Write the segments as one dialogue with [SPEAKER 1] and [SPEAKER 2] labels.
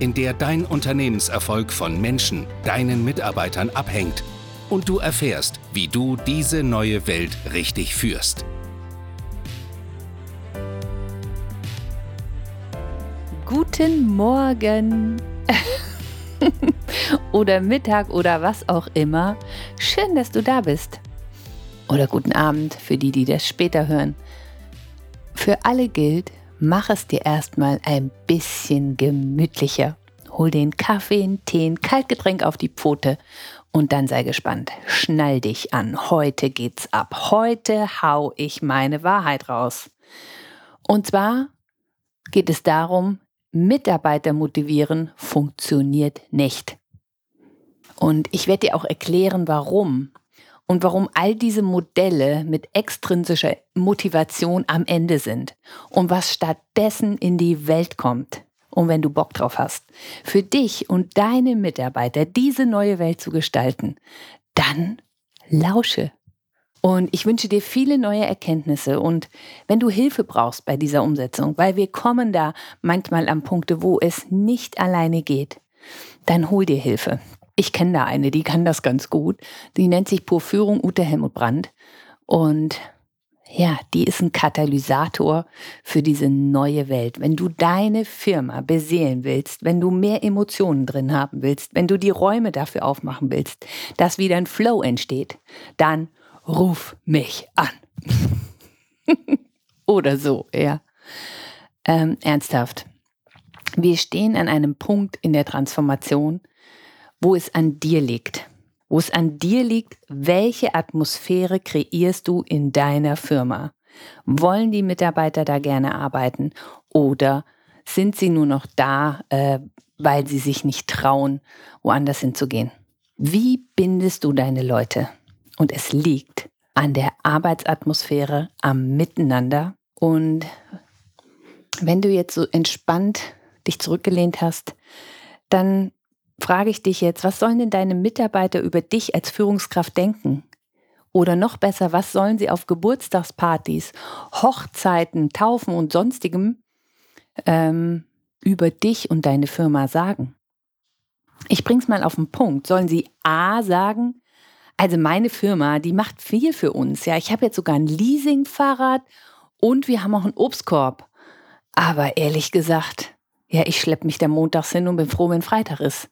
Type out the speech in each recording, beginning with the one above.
[SPEAKER 1] in der dein Unternehmenserfolg von Menschen, deinen Mitarbeitern abhängt und du erfährst, wie du diese neue Welt richtig führst.
[SPEAKER 2] Guten Morgen oder Mittag oder was auch immer. Schön, dass du da bist. Oder guten Abend für die, die das später hören. Für alle gilt, mach es dir erstmal ein bisschen gemütlicher. Hol den Kaffee, einen Tee, ein Kaltgetränk auf die Pfote und dann sei gespannt. Schnall dich an. Heute geht's ab. Heute hau ich meine Wahrheit raus. Und zwar geht es darum, Mitarbeiter motivieren funktioniert nicht. Und ich werde dir auch erklären, warum und warum all diese Modelle mit extrinsischer Motivation am Ende sind und was stattdessen in die Welt kommt. Und wenn du Bock drauf hast, für dich und deine Mitarbeiter diese neue Welt zu gestalten, dann lausche. Und ich wünsche dir viele neue Erkenntnisse und wenn du Hilfe brauchst bei dieser Umsetzung, weil wir kommen da manchmal an Punkte, wo es nicht alleine geht, dann hol dir Hilfe. Ich kenne da eine, die kann das ganz gut. Die nennt sich Purführung Ute Helmut Brandt. Und ja, die ist ein Katalysator für diese neue Welt. Wenn du deine Firma beseelen willst, wenn du mehr Emotionen drin haben willst, wenn du die Räume dafür aufmachen willst, dass wieder ein Flow entsteht, dann ruf mich an. Oder so, ja. Ähm, ernsthaft. Wir stehen an einem Punkt in der Transformation, wo es an dir liegt. Wo es an dir liegt, welche Atmosphäre kreierst du in deiner Firma? Wollen die Mitarbeiter da gerne arbeiten oder sind sie nur noch da, äh, weil sie sich nicht trauen, woanders hinzugehen? Wie bindest du deine Leute? Und es liegt an der Arbeitsatmosphäre, am Miteinander. Und wenn du jetzt so entspannt dich zurückgelehnt hast, dann frage ich dich jetzt, was sollen denn deine Mitarbeiter über dich als Führungskraft denken? Oder noch besser, was sollen sie auf Geburtstagspartys, Hochzeiten, Taufen und sonstigem ähm, über dich und deine Firma sagen? Ich bring's mal auf den Punkt. Sollen sie A sagen, also meine Firma, die macht viel für uns. Ja, ich habe jetzt sogar ein Leasingfahrrad und wir haben auch einen Obstkorb. Aber ehrlich gesagt, ja, ich schleppe mich da montags hin und bin froh, wenn Freitag ist.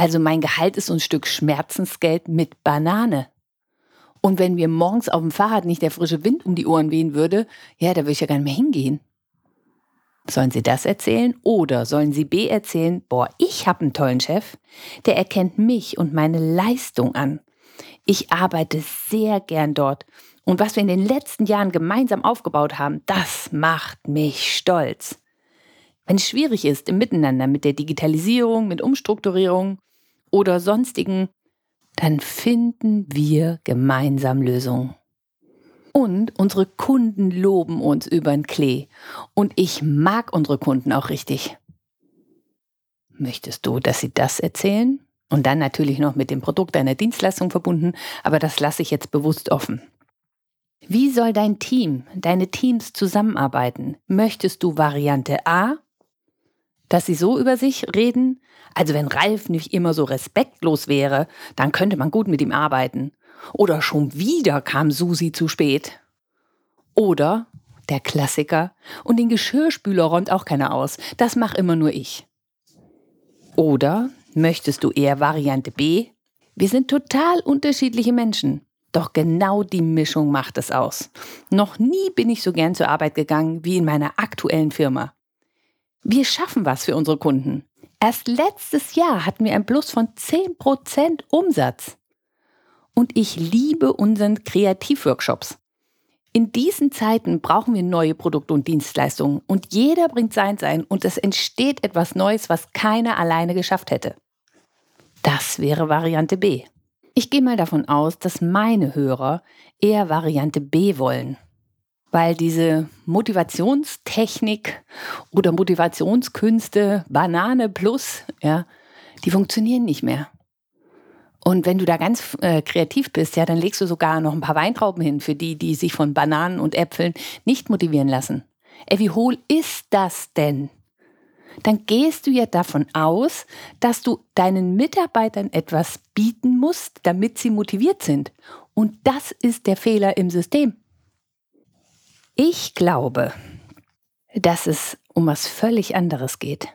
[SPEAKER 2] Also mein Gehalt ist ein Stück Schmerzensgeld mit Banane. Und wenn mir morgens auf dem Fahrrad nicht der frische Wind um die Ohren wehen würde, ja, da würde ich ja gar nicht mehr hingehen. Sollen Sie das erzählen oder sollen Sie B erzählen, boah, ich habe einen tollen Chef, der erkennt mich und meine Leistung an. Ich arbeite sehr gern dort und was wir in den letzten Jahren gemeinsam aufgebaut haben, das macht mich stolz. Wenn es schwierig ist im Miteinander mit der Digitalisierung, mit Umstrukturierung, oder sonstigen, dann finden wir gemeinsam Lösungen. Und unsere Kunden loben uns über den Klee. Und ich mag unsere Kunden auch richtig. Möchtest du, dass sie das erzählen? Und dann natürlich noch mit dem Produkt deiner Dienstleistung verbunden, aber das lasse ich jetzt bewusst offen. Wie soll dein Team, deine Teams zusammenarbeiten? Möchtest du Variante A dass sie so über sich reden? Also wenn Ralf nicht immer so respektlos wäre, dann könnte man gut mit ihm arbeiten. Oder schon wieder kam Susi zu spät. Oder der Klassiker, und den Geschirrspüler räumt auch keiner aus. Das mach immer nur ich. Oder möchtest du eher Variante B? Wir sind total unterschiedliche Menschen. Doch genau die Mischung macht es aus. Noch nie bin ich so gern zur Arbeit gegangen wie in meiner aktuellen Firma. Wir schaffen was für unsere Kunden. Erst letztes Jahr hatten wir ein Plus von 10% Umsatz. Und ich liebe unseren Kreativworkshops. In diesen Zeiten brauchen wir neue Produkte und Dienstleistungen und jeder bringt sein Sein und es entsteht etwas Neues, was keiner alleine geschafft hätte. Das wäre Variante B. Ich gehe mal davon aus, dass meine Hörer eher Variante B wollen, weil diese Motivationstechnik oder Motivationskünste Banane plus, ja, die funktionieren nicht mehr. Und wenn du da ganz äh, kreativ bist, ja, dann legst du sogar noch ein paar Weintrauben hin für die, die sich von Bananen und Äpfeln nicht motivieren lassen. Ey, wie hohl ist das denn? Dann gehst du ja davon aus, dass du deinen Mitarbeitern etwas bieten musst, damit sie motiviert sind. Und das ist der Fehler im System. Ich glaube, dass es um was völlig anderes geht.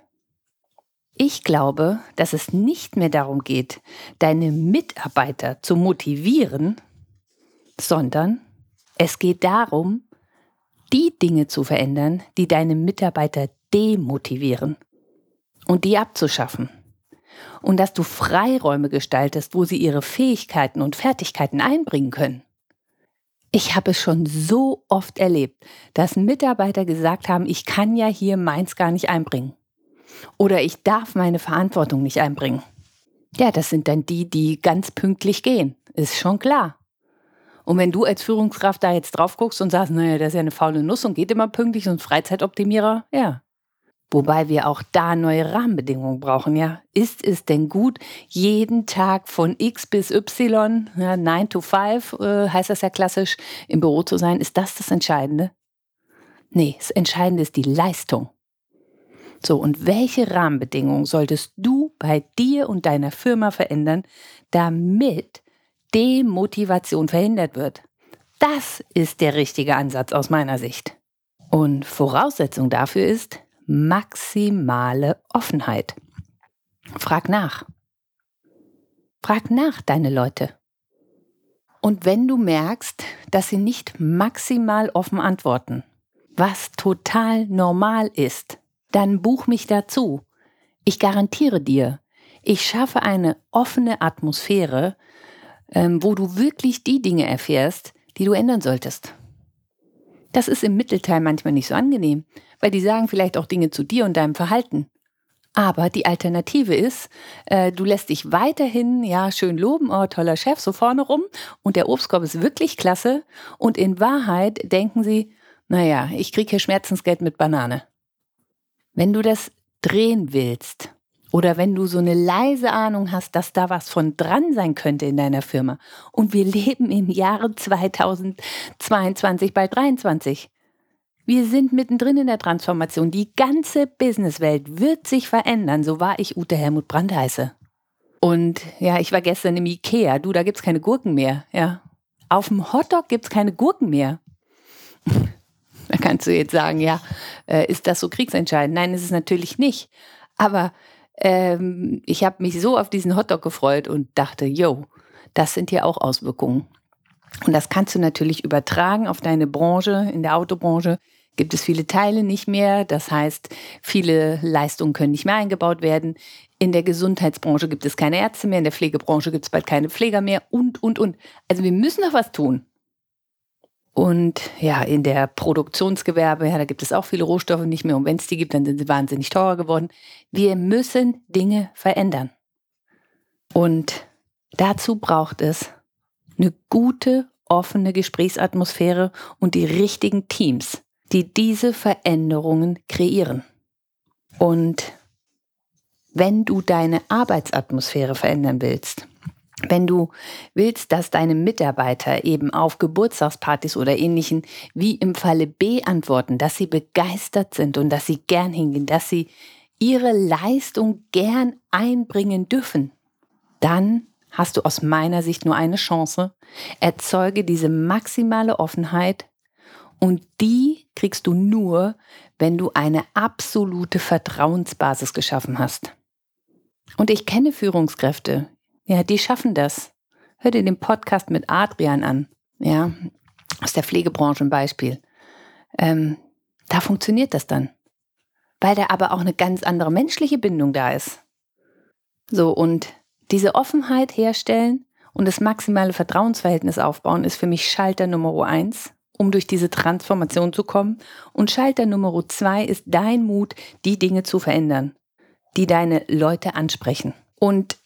[SPEAKER 2] Ich glaube, dass es nicht mehr darum geht, deine Mitarbeiter zu motivieren, sondern es geht darum, die Dinge zu verändern, die deine Mitarbeiter demotivieren und die abzuschaffen. Und dass du Freiräume gestaltest, wo sie ihre Fähigkeiten und Fertigkeiten einbringen können. Ich habe es schon so oft erlebt, dass Mitarbeiter gesagt haben, ich kann ja hier meins gar nicht einbringen. Oder ich darf meine Verantwortung nicht einbringen. Ja, das sind dann die, die ganz pünktlich gehen. Ist schon klar. Und wenn du als Führungskraft da jetzt drauf guckst und sagst, naja, das ist ja eine faule Nuss und geht immer pünktlich und Freizeitoptimierer, ja. Wobei wir auch da neue Rahmenbedingungen brauchen, ja. Ist es denn gut, jeden Tag von X bis Y, ja, 9 to 5 äh, heißt das ja klassisch, im Büro zu sein? Ist das das Entscheidende? Nee, das Entscheidende ist die Leistung. So, und welche Rahmenbedingungen solltest du bei dir und deiner Firma verändern, damit Demotivation verhindert wird? Das ist der richtige Ansatz aus meiner Sicht. Und Voraussetzung dafür ist maximale Offenheit. Frag nach. Frag nach, deine Leute. Und wenn du merkst, dass sie nicht maximal offen antworten, was total normal ist, dann buch mich dazu. Ich garantiere dir, ich schaffe eine offene Atmosphäre, ähm, wo du wirklich die Dinge erfährst, die du ändern solltest. Das ist im Mittelteil manchmal nicht so angenehm, weil die sagen vielleicht auch Dinge zu dir und deinem Verhalten. Aber die Alternative ist, äh, du lässt dich weiterhin, ja, schön loben, oh, toller Chef, so vorne rum und der Obstkorb ist wirklich klasse und in Wahrheit denken sie, naja, ich kriege hier Schmerzensgeld mit Banane. Wenn du das drehen willst oder wenn du so eine leise Ahnung hast, dass da was von dran sein könnte in deiner Firma und wir leben im Jahre 2022 bei 23. Wir sind mittendrin in der Transformation. Die ganze Businesswelt wird sich verändern. So war ich Ute Helmut Brandt heiße. Und ja, ich war gestern im Ikea. Du, da gibt's keine Gurken mehr. Ja. Auf dem Hotdog gibt's keine Gurken mehr. Da kannst du jetzt sagen, ja, äh, ist das so kriegsentscheidend? Nein, ist es natürlich nicht. Aber ähm, ich habe mich so auf diesen Hotdog gefreut und dachte, yo, das sind ja auch Auswirkungen. Und das kannst du natürlich übertragen auf deine Branche. In der Autobranche gibt es viele Teile nicht mehr. Das heißt, viele Leistungen können nicht mehr eingebaut werden. In der Gesundheitsbranche gibt es keine Ärzte mehr. In der Pflegebranche gibt es bald keine Pfleger mehr. Und, und, und. Also wir müssen noch was tun. Und ja, in der Produktionsgewerbe, ja, da gibt es auch viele Rohstoffe nicht mehr. Und wenn es die gibt, dann sind sie wahnsinnig teuer geworden. Wir müssen Dinge verändern. Und dazu braucht es eine gute, offene Gesprächsatmosphäre und die richtigen Teams, die diese Veränderungen kreieren. Und wenn du deine Arbeitsatmosphäre verändern willst, wenn du willst, dass deine Mitarbeiter eben auf Geburtstagspartys oder ähnlichen wie im Falle B antworten, dass sie begeistert sind und dass sie gern hingehen, dass sie ihre Leistung gern einbringen dürfen, dann hast du aus meiner Sicht nur eine Chance. Erzeuge diese maximale Offenheit und die kriegst du nur, wenn du eine absolute Vertrauensbasis geschaffen hast. Und ich kenne Führungskräfte, ja, die schaffen das. Hör dir den Podcast mit Adrian an. Ja, aus der Pflegebranche ein Beispiel. Ähm, da funktioniert das dann. Weil da aber auch eine ganz andere menschliche Bindung da ist. So, und diese Offenheit herstellen und das maximale Vertrauensverhältnis aufbauen, ist für mich Schalter Nummer eins, um durch diese Transformation zu kommen. Und Schalter Nummer zwei ist dein Mut, die Dinge zu verändern, die deine Leute ansprechen. Und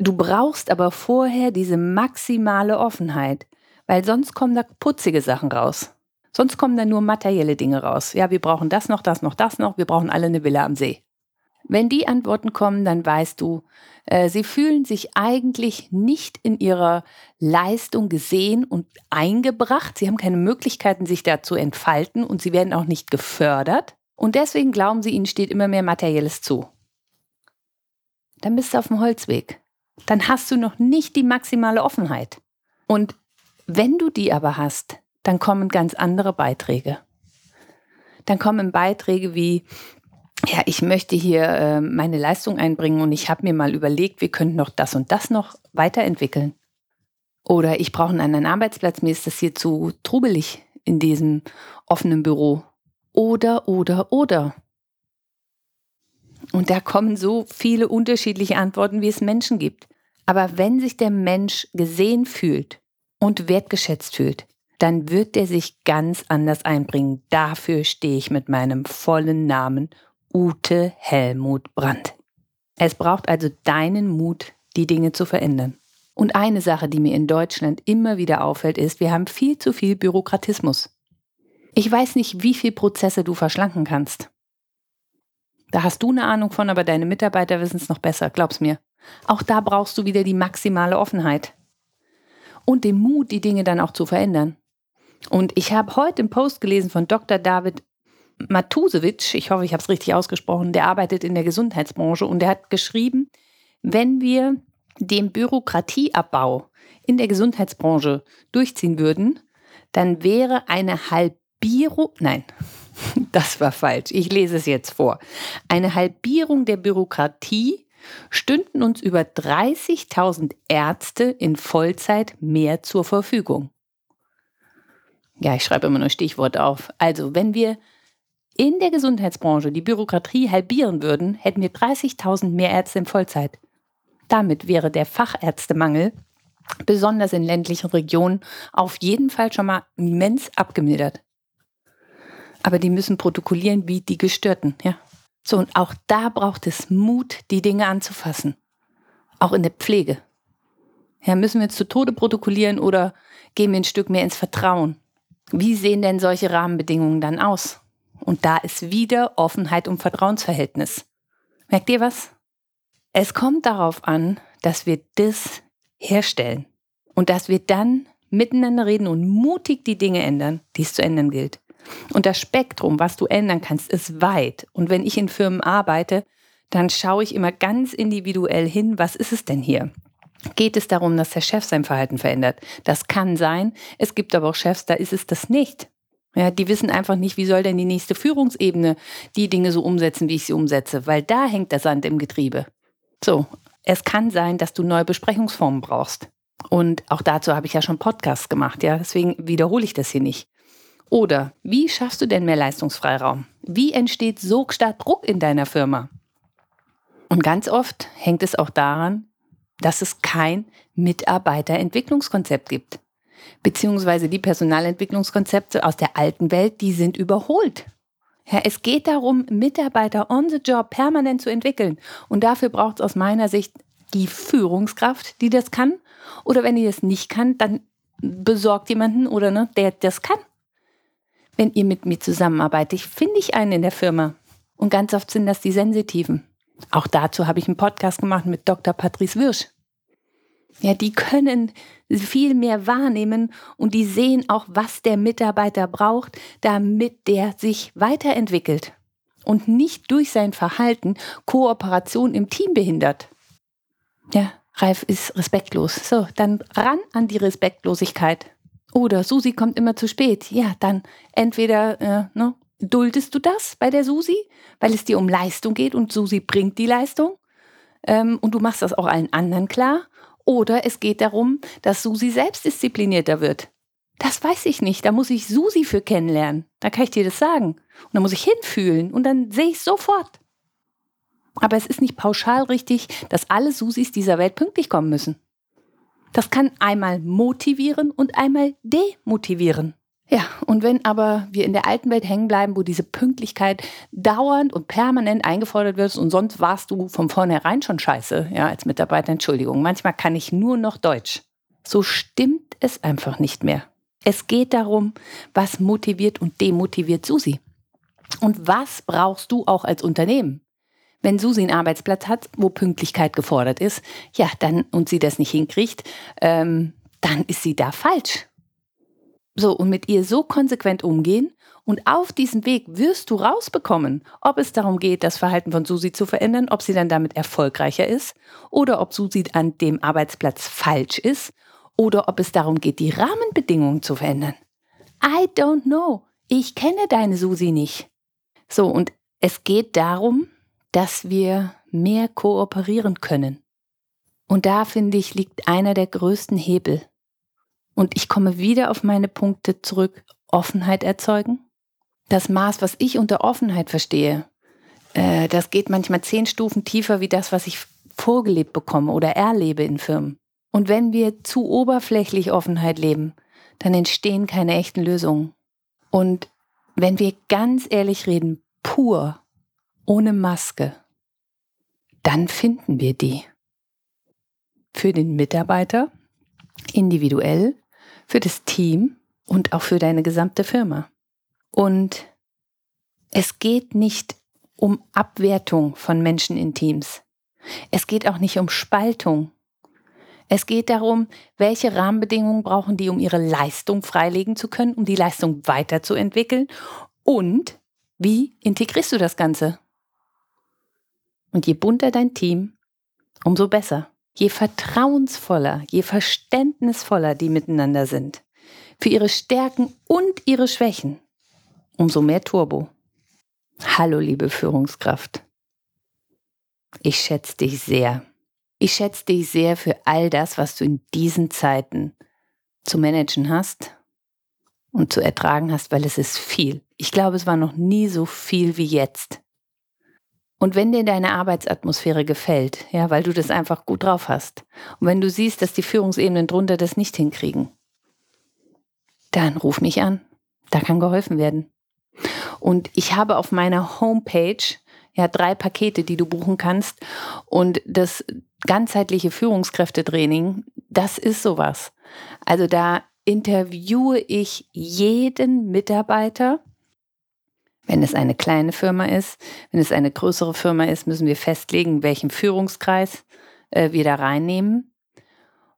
[SPEAKER 2] Du brauchst aber vorher diese maximale Offenheit, weil sonst kommen da putzige Sachen raus. Sonst kommen da nur materielle Dinge raus. Ja, wir brauchen das noch, das noch, das noch, wir brauchen alle eine Villa am See. Wenn die Antworten kommen, dann weißt du, äh, sie fühlen sich eigentlich nicht in ihrer Leistung gesehen und eingebracht. Sie haben keine Möglichkeiten, sich da zu entfalten und sie werden auch nicht gefördert. Und deswegen glauben sie, ihnen steht immer mehr Materielles zu. Dann bist du auf dem Holzweg. Dann hast du noch nicht die maximale Offenheit. Und wenn du die aber hast, dann kommen ganz andere Beiträge. Dann kommen Beiträge wie, ja, ich möchte hier äh, meine Leistung einbringen und ich habe mir mal überlegt, wir könnten noch das und das noch weiterentwickeln. Oder ich brauche einen anderen Arbeitsplatz, mir ist das hier zu trubelig in diesem offenen Büro. Oder, oder, oder. Und da kommen so viele unterschiedliche Antworten, wie es Menschen gibt. Aber wenn sich der Mensch gesehen fühlt und wertgeschätzt fühlt, dann wird er sich ganz anders einbringen. Dafür stehe ich mit meinem vollen Namen Ute Helmut Brandt. Es braucht also deinen Mut, die Dinge zu verändern. Und eine Sache, die mir in Deutschland immer wieder auffällt, ist, wir haben viel zu viel Bürokratismus. Ich weiß nicht, wie viele Prozesse du verschlanken kannst. Da hast du eine Ahnung von, aber deine Mitarbeiter wissen es noch besser, glaub's mir. Auch da brauchst du wieder die maximale Offenheit und den Mut, die Dinge dann auch zu verändern. Und ich habe heute einen Post gelesen von Dr. David Matusewitsch, ich hoffe, ich habe es richtig ausgesprochen, der arbeitet in der Gesundheitsbranche und der hat geschrieben, wenn wir den Bürokratieabbau in der Gesundheitsbranche durchziehen würden, dann wäre eine Halbierung, nein, das war falsch, ich lese es jetzt vor, eine Halbierung der Bürokratie stünden uns über 30.000 Ärzte in Vollzeit mehr zur Verfügung. Ja, ich schreibe immer nur Stichworte auf. Also, wenn wir in der Gesundheitsbranche die Bürokratie halbieren würden, hätten wir 30.000 mehr Ärzte in Vollzeit. Damit wäre der Fachärztemangel, besonders in ländlichen Regionen, auf jeden Fall schon mal immens abgemildert. Aber die müssen protokollieren wie die Gestörten, ja. So, und auch da braucht es Mut, die Dinge anzufassen. Auch in der Pflege. Ja, müssen wir jetzt zu Tode protokollieren oder gehen wir ein Stück mehr ins Vertrauen? Wie sehen denn solche Rahmenbedingungen dann aus? Und da ist wieder Offenheit und Vertrauensverhältnis. Merkt ihr was? Es kommt darauf an, dass wir das herstellen und dass wir dann miteinander reden und mutig die Dinge ändern, die es zu ändern gilt. Und das Spektrum, was du ändern kannst, ist weit. Und wenn ich in Firmen arbeite, dann schaue ich immer ganz individuell hin, was ist es denn hier? Geht es darum, dass der Chef sein Verhalten verändert? Das kann sein. Es gibt aber auch Chefs, da ist es das nicht. Ja, die wissen einfach nicht, wie soll denn die nächste Führungsebene die Dinge so umsetzen, wie ich sie umsetze, weil da hängt der Sand im Getriebe. So, es kann sein, dass du neue Besprechungsformen brauchst. Und auch dazu habe ich ja schon Podcasts gemacht, ja, deswegen wiederhole ich das hier nicht. Oder wie schaffst du denn mehr Leistungsfreiraum? Wie entsteht so stark Druck in deiner Firma? Und ganz oft hängt es auch daran, dass es kein Mitarbeiterentwicklungskonzept gibt. Beziehungsweise die Personalentwicklungskonzepte aus der alten Welt, die sind überholt. Ja, es geht darum, Mitarbeiter on the job permanent zu entwickeln. Und dafür braucht es aus meiner Sicht die Führungskraft, die das kann. Oder wenn die das nicht kann, dann besorgt jemanden oder ne, der das kann. Wenn ihr mit mir zusammenarbeitet, finde ich einen in der Firma. Und ganz oft sind das die Sensitiven. Auch dazu habe ich einen Podcast gemacht mit Dr. Patrice Wirsch. Ja, die können viel mehr wahrnehmen und die sehen auch, was der Mitarbeiter braucht, damit der sich weiterentwickelt und nicht durch sein Verhalten Kooperation im Team behindert. Ja, Ralf ist respektlos. So, dann ran an die Respektlosigkeit. Oder Susi kommt immer zu spät. Ja, dann entweder äh, ne, duldest du das bei der Susi, weil es dir um Leistung geht und Susi bringt die Leistung. Ähm, und du machst das auch allen anderen klar. Oder es geht darum, dass Susi selbstdisziplinierter wird. Das weiß ich nicht. Da muss ich Susi für kennenlernen. Da kann ich dir das sagen. Und da muss ich hinfühlen und dann sehe ich sofort. Aber es ist nicht pauschal richtig, dass alle Susis dieser Welt pünktlich kommen müssen. Das kann einmal motivieren und einmal demotivieren. Ja, und wenn aber wir in der alten Welt hängen bleiben, wo diese Pünktlichkeit dauernd und permanent eingefordert wird und sonst warst du von vornherein schon scheiße, ja, als Mitarbeiter, Entschuldigung, manchmal kann ich nur noch Deutsch. So stimmt es einfach nicht mehr. Es geht darum, was motiviert und demotiviert Susi. Und was brauchst du auch als Unternehmen? Wenn Susi einen Arbeitsplatz hat, wo Pünktlichkeit gefordert ist, ja, dann und sie das nicht hinkriegt, ähm, dann ist sie da falsch. So, und mit ihr so konsequent umgehen und auf diesem Weg wirst du rausbekommen, ob es darum geht, das Verhalten von Susi zu verändern, ob sie dann damit erfolgreicher ist oder ob Susi an dem Arbeitsplatz falsch ist oder ob es darum geht, die Rahmenbedingungen zu verändern. I don't know. Ich kenne deine Susi nicht. So, und es geht darum, dass wir mehr kooperieren können. Und da, finde ich, liegt einer der größten Hebel. Und ich komme wieder auf meine Punkte zurück. Offenheit erzeugen. Das Maß, was ich unter Offenheit verstehe, äh, das geht manchmal zehn Stufen tiefer wie das, was ich vorgelebt bekomme oder erlebe in Firmen. Und wenn wir zu oberflächlich Offenheit leben, dann entstehen keine echten Lösungen. Und wenn wir ganz ehrlich reden, pur, ohne Maske, dann finden wir die. Für den Mitarbeiter, individuell, für das Team und auch für deine gesamte Firma. Und es geht nicht um Abwertung von Menschen in Teams. Es geht auch nicht um Spaltung. Es geht darum, welche Rahmenbedingungen brauchen die, um ihre Leistung freilegen zu können, um die Leistung weiterzuentwickeln und wie integrierst du das Ganze? Und je bunter dein Team, umso besser. Je vertrauensvoller, je verständnisvoller die miteinander sind, für ihre Stärken und ihre Schwächen, umso mehr Turbo. Hallo, liebe Führungskraft. Ich schätze dich sehr. Ich schätze dich sehr für all das, was du in diesen Zeiten zu managen hast und zu ertragen hast, weil es ist viel. Ich glaube, es war noch nie so viel wie jetzt. Und wenn dir deine Arbeitsatmosphäre gefällt, ja, weil du das einfach gut drauf hast, und wenn du siehst, dass die Führungsebenen drunter das nicht hinkriegen, dann ruf mich an. Da kann geholfen werden. Und ich habe auf meiner Homepage ja drei Pakete, die du buchen kannst. Und das ganzheitliche Führungskräftetraining, das ist sowas. Also da interviewe ich jeden Mitarbeiter. Wenn es eine kleine Firma ist, wenn es eine größere Firma ist, müssen wir festlegen, welchen Führungskreis äh, wir da reinnehmen.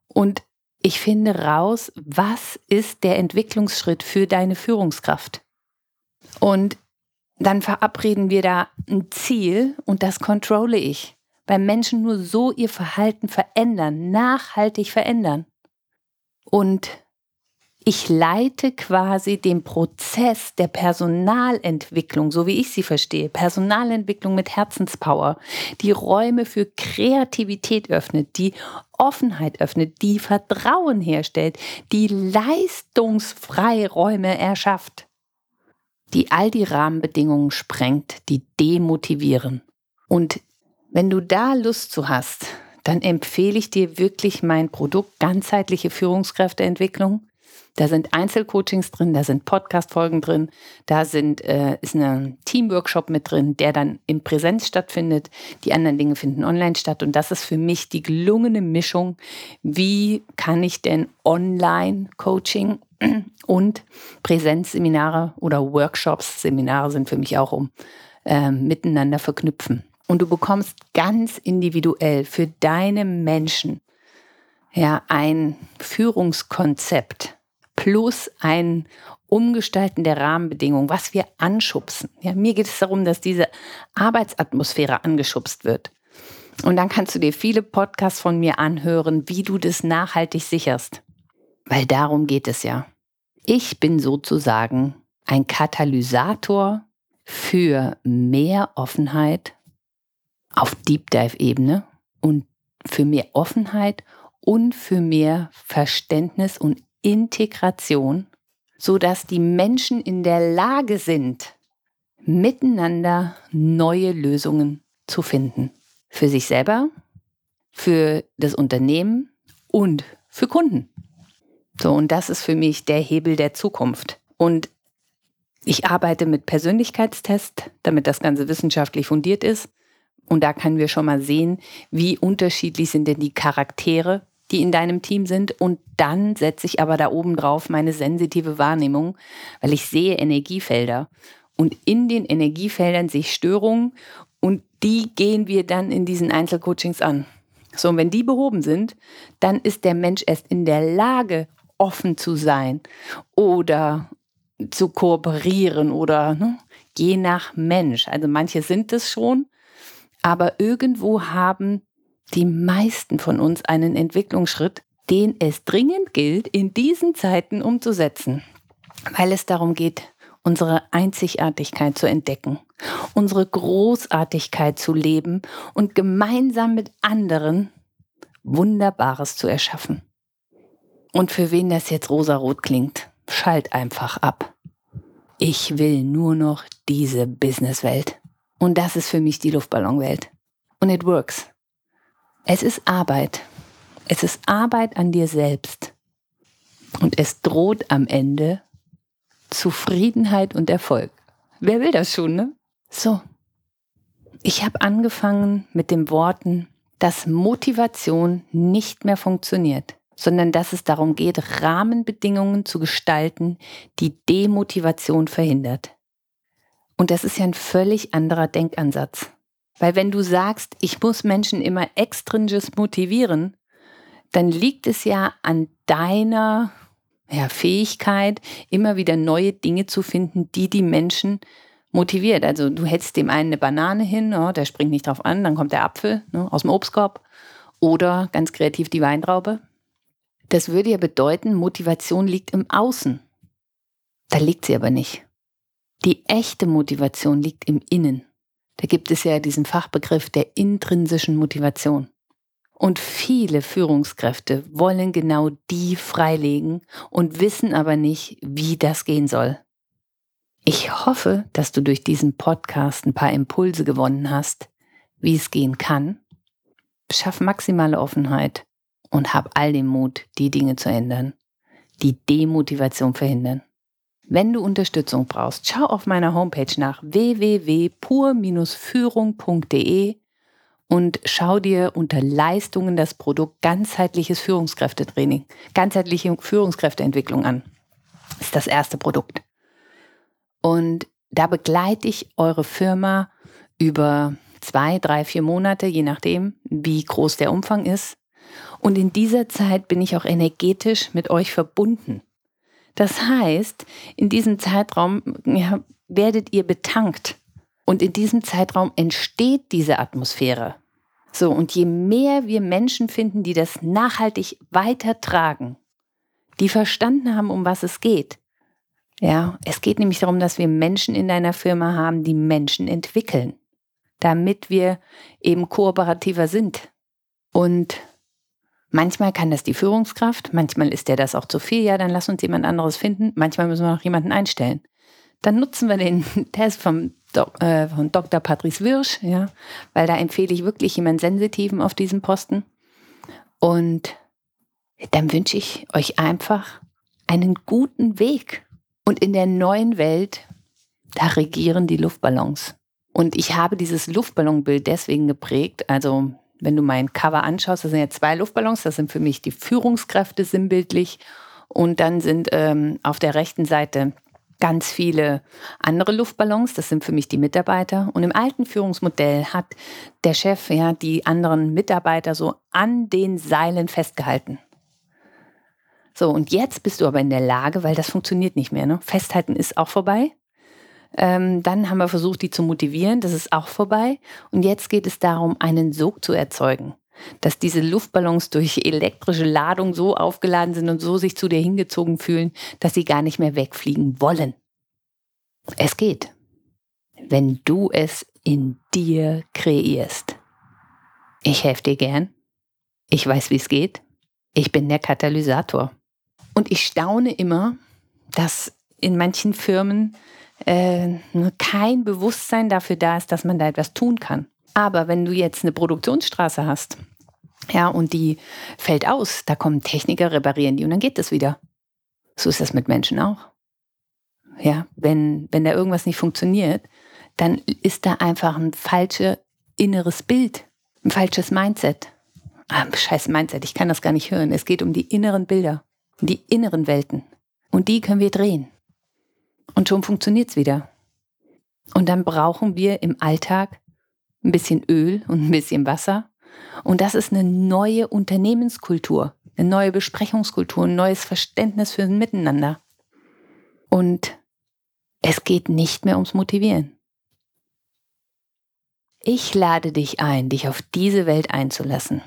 [SPEAKER 2] Und ich finde raus, was ist der Entwicklungsschritt für deine Führungskraft. Und dann verabreden wir da ein Ziel und das controle ich weil Menschen nur so ihr Verhalten verändern, nachhaltig verändern. Und ich leite quasi den Prozess der Personalentwicklung, so wie ich sie verstehe, Personalentwicklung mit Herzenspower, die Räume für Kreativität öffnet, die Offenheit öffnet, die Vertrauen herstellt, die Leistungsfreiräume erschafft, die all die Rahmenbedingungen sprengt, die demotivieren. Und wenn du da Lust zu hast, dann empfehle ich dir wirklich mein Produkt ganzheitliche Führungskräfteentwicklung. Da sind Einzelcoachings drin, da sind Podcast-Folgen drin, da sind, äh, ist ein Teamworkshop mit drin, der dann in Präsenz stattfindet. Die anderen Dinge finden online statt. Und das ist für mich die gelungene Mischung. Wie kann ich denn Online-Coaching und Präsenzseminare oder Workshops, Seminare sind für mich auch um, äh, miteinander verknüpfen? Und du bekommst ganz individuell für deine Menschen ja ein Führungskonzept plus ein Umgestalten der Rahmenbedingungen, was wir anschubsen. Ja, mir geht es darum, dass diese Arbeitsatmosphäre angeschubst wird. Und dann kannst du dir viele Podcasts von mir anhören, wie du das nachhaltig sicherst. Weil darum geht es ja. Ich bin sozusagen ein Katalysator für mehr Offenheit auf Deep Dive-Ebene und für mehr Offenheit und für mehr Verständnis und Integration, sodass die Menschen in der Lage sind, miteinander neue Lösungen zu finden. Für sich selber, für das Unternehmen und für Kunden. So, und das ist für mich der Hebel der Zukunft. Und ich arbeite mit Persönlichkeitstest, damit das Ganze wissenschaftlich fundiert ist. Und da können wir schon mal sehen, wie unterschiedlich sind denn die Charaktere, die in deinem Team sind. Und dann setze ich aber da oben drauf meine sensitive Wahrnehmung, weil ich sehe Energiefelder. Und in den Energiefeldern sehe ich Störungen und die gehen wir dann in diesen Einzelcoachings an. So, und wenn die behoben sind, dann ist der Mensch erst in der Lage, offen zu sein oder zu kooperieren oder ne, je nach Mensch. Also manche sind es schon, aber irgendwo haben die meisten von uns einen Entwicklungsschritt, den es dringend gilt, in diesen Zeiten umzusetzen, weil es darum geht, unsere Einzigartigkeit zu entdecken, unsere Großartigkeit zu leben und gemeinsam mit anderen Wunderbares zu erschaffen. Und für wen das jetzt rosarot klingt, schalt einfach ab. Ich will nur noch diese Businesswelt. Und das ist für mich die Luftballonwelt. Und it works. Es ist Arbeit. Es ist Arbeit an dir selbst. Und es droht am Ende Zufriedenheit und Erfolg. Wer will das schon, ne? So. Ich habe angefangen mit den Worten, dass Motivation nicht mehr funktioniert, sondern dass es darum geht, Rahmenbedingungen zu gestalten, die Demotivation verhindert. Und das ist ja ein völlig anderer Denkansatz. Weil wenn du sagst, ich muss Menschen immer extrinsisch motivieren, dann liegt es ja an deiner ja, Fähigkeit, immer wieder neue Dinge zu finden, die die Menschen motiviert. Also du hältst dem einen eine Banane hin, oh, der springt nicht drauf an, dann kommt der Apfel ne, aus dem Obstkorb oder ganz kreativ die Weintraube. Das würde ja bedeuten, Motivation liegt im Außen. Da liegt sie aber nicht. Die echte Motivation liegt im Innen. Da gibt es ja diesen Fachbegriff der intrinsischen Motivation. Und viele Führungskräfte wollen genau die freilegen und wissen aber nicht, wie das gehen soll. Ich hoffe, dass du durch diesen Podcast ein paar Impulse gewonnen hast, wie es gehen kann. Schaff maximale Offenheit und hab all den Mut, die Dinge zu ändern, die Demotivation verhindern. Wenn du Unterstützung brauchst, schau auf meiner Homepage nach www.pur-führung.de und schau dir unter Leistungen das Produkt ganzheitliches Führungskräftetraining, ganzheitliche Führungskräfteentwicklung an. Das ist das erste Produkt. Und da begleite ich eure Firma über zwei, drei, vier Monate, je nachdem, wie groß der Umfang ist. Und in dieser Zeit bin ich auch energetisch mit euch verbunden. Das heißt, in diesem Zeitraum werdet ihr betankt. Und in diesem Zeitraum entsteht diese Atmosphäre. So, und je mehr wir Menschen finden, die das nachhaltig weitertragen, die verstanden haben, um was es geht. Ja, es geht nämlich darum, dass wir Menschen in deiner Firma haben, die Menschen entwickeln, damit wir eben kooperativer sind. Und manchmal kann das die Führungskraft, manchmal ist der das auch zu viel, ja, dann lass uns jemand anderes finden, manchmal müssen wir noch jemanden einstellen. Dann nutzen wir den Test vom Dok äh, von Dr. Patrice Wirsch, ja, weil da empfehle ich wirklich jemanden Sensitiven auf diesem Posten. Und dann wünsche ich euch einfach einen guten Weg. Und in der neuen Welt, da regieren die Luftballons. Und ich habe dieses Luftballonbild deswegen geprägt. Also, wenn du mein Cover anschaust, das sind ja zwei Luftballons. Das sind für mich die Führungskräfte sinnbildlich. Und dann sind ähm, auf der rechten Seite ganz viele andere Luftballons, das sind für mich die Mitarbeiter. Und im alten Führungsmodell hat der Chef ja die anderen Mitarbeiter so an den Seilen festgehalten. So, und jetzt bist du aber in der Lage, weil das funktioniert nicht mehr. Ne? Festhalten ist auch vorbei. Ähm, dann haben wir versucht, die zu motivieren, das ist auch vorbei. Und jetzt geht es darum, einen Sog zu erzeugen dass diese Luftballons durch elektrische Ladung so aufgeladen sind und so sich zu dir hingezogen fühlen, dass sie gar nicht mehr wegfliegen wollen. Es geht, wenn du es in dir kreierst. Ich helfe dir gern. Ich weiß, wie es geht. Ich bin der Katalysator. Und ich staune immer, dass in manchen Firmen äh, kein Bewusstsein dafür da ist, dass man da etwas tun kann. Aber wenn du jetzt eine Produktionsstraße hast, ja, und die fällt aus, da kommen Techniker, reparieren die und dann geht das wieder. So ist das mit Menschen auch. ja, wenn, wenn da irgendwas nicht funktioniert, dann ist da einfach ein falsches inneres Bild, ein falsches Mindset. Ah, scheiß Mindset, ich kann das gar nicht hören. Es geht um die inneren Bilder, die inneren Welten. Und die können wir drehen. Und schon funktioniert es wieder. Und dann brauchen wir im Alltag ein bisschen Öl und ein bisschen Wasser. Und das ist eine neue Unternehmenskultur, eine neue Besprechungskultur, ein neues Verständnis für ein Miteinander. Und es geht nicht mehr ums Motivieren. Ich lade dich ein, dich auf diese Welt einzulassen.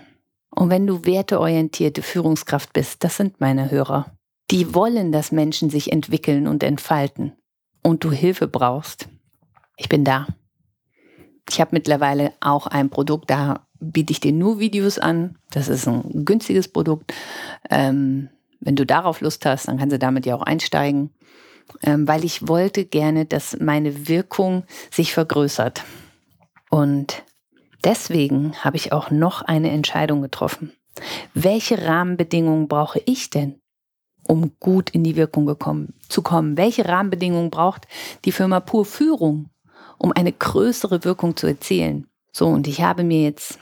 [SPEAKER 2] Und wenn du werteorientierte Führungskraft bist, das sind meine Hörer, die wollen, dass Menschen sich entwickeln und entfalten und du Hilfe brauchst, ich bin da. Ich habe mittlerweile auch ein Produkt, da biete ich dir nur Videos an. Das ist ein günstiges Produkt. Ähm, wenn du darauf Lust hast, dann kannst du damit ja auch einsteigen, ähm, weil ich wollte gerne, dass meine Wirkung sich vergrößert. Und deswegen habe ich auch noch eine Entscheidung getroffen. Welche Rahmenbedingungen brauche ich denn, um gut in die Wirkung gekommen, zu kommen? Welche Rahmenbedingungen braucht die Firma Pur Führung, um eine größere Wirkung zu erzielen? So, und ich habe mir jetzt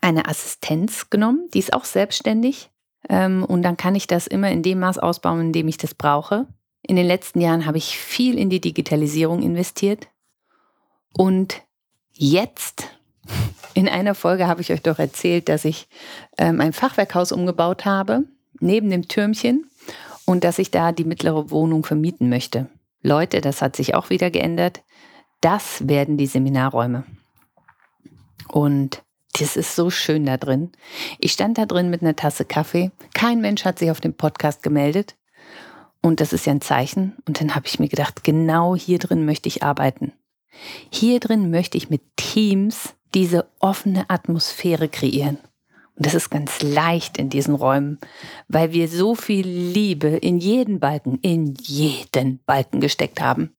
[SPEAKER 2] eine Assistenz genommen, die ist auch selbstständig. Ähm, und dann kann ich das immer in dem Maß ausbauen, in dem ich das brauche. In den letzten Jahren habe ich viel in die Digitalisierung investiert. Und Jetzt, in einer Folge habe ich euch doch erzählt, dass ich ähm, ein Fachwerkhaus umgebaut habe, neben dem Türmchen, und dass ich da die mittlere Wohnung vermieten möchte. Leute, das hat sich auch wieder geändert. Das werden die Seminarräume. Und das ist so schön da drin. Ich stand da drin mit einer Tasse Kaffee. Kein Mensch hat sich auf dem Podcast gemeldet. Und das ist ja ein Zeichen. Und dann habe ich mir gedacht, genau hier drin möchte ich arbeiten. Hier drin möchte ich mit Teams diese offene Atmosphäre kreieren. Und das ist ganz leicht in diesen Räumen, weil wir so viel Liebe in jeden Balken, in jeden Balken gesteckt haben.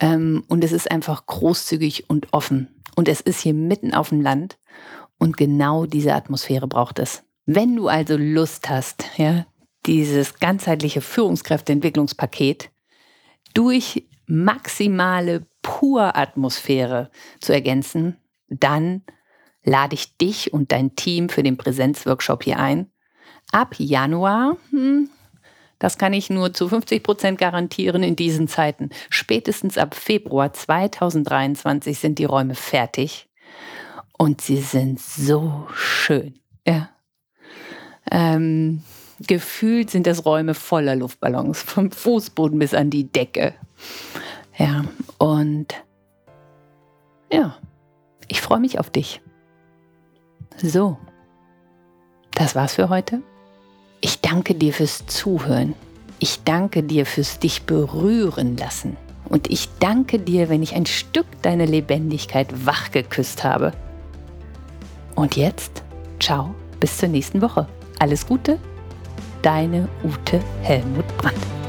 [SPEAKER 2] Ähm, und es ist einfach großzügig und offen. Und es ist hier mitten auf dem Land. Und genau diese Atmosphäre braucht es. Wenn du also Lust hast, ja, dieses ganzheitliche Führungskräfteentwicklungspaket durch maximale Pur-Atmosphäre zu ergänzen, dann lade ich dich und dein Team für den Präsenzworkshop hier ein. Ab Januar, hm, das kann ich nur zu 50 Prozent garantieren in diesen Zeiten. Spätestens ab Februar 2023 sind die Räume fertig und sie sind so schön. Ja. Ähm, gefühlt sind das Räume voller Luftballons, vom Fußboden bis an die Decke. Ja, und ja, ich freue mich auf dich. So, das war's für heute. Ich danke dir fürs Zuhören. Ich danke dir fürs dich berühren lassen. Und ich danke dir, wenn ich ein Stück deine Lebendigkeit wach geküsst habe. Und jetzt, ciao, bis zur nächsten Woche. Alles Gute, deine Ute Helmut Brandt.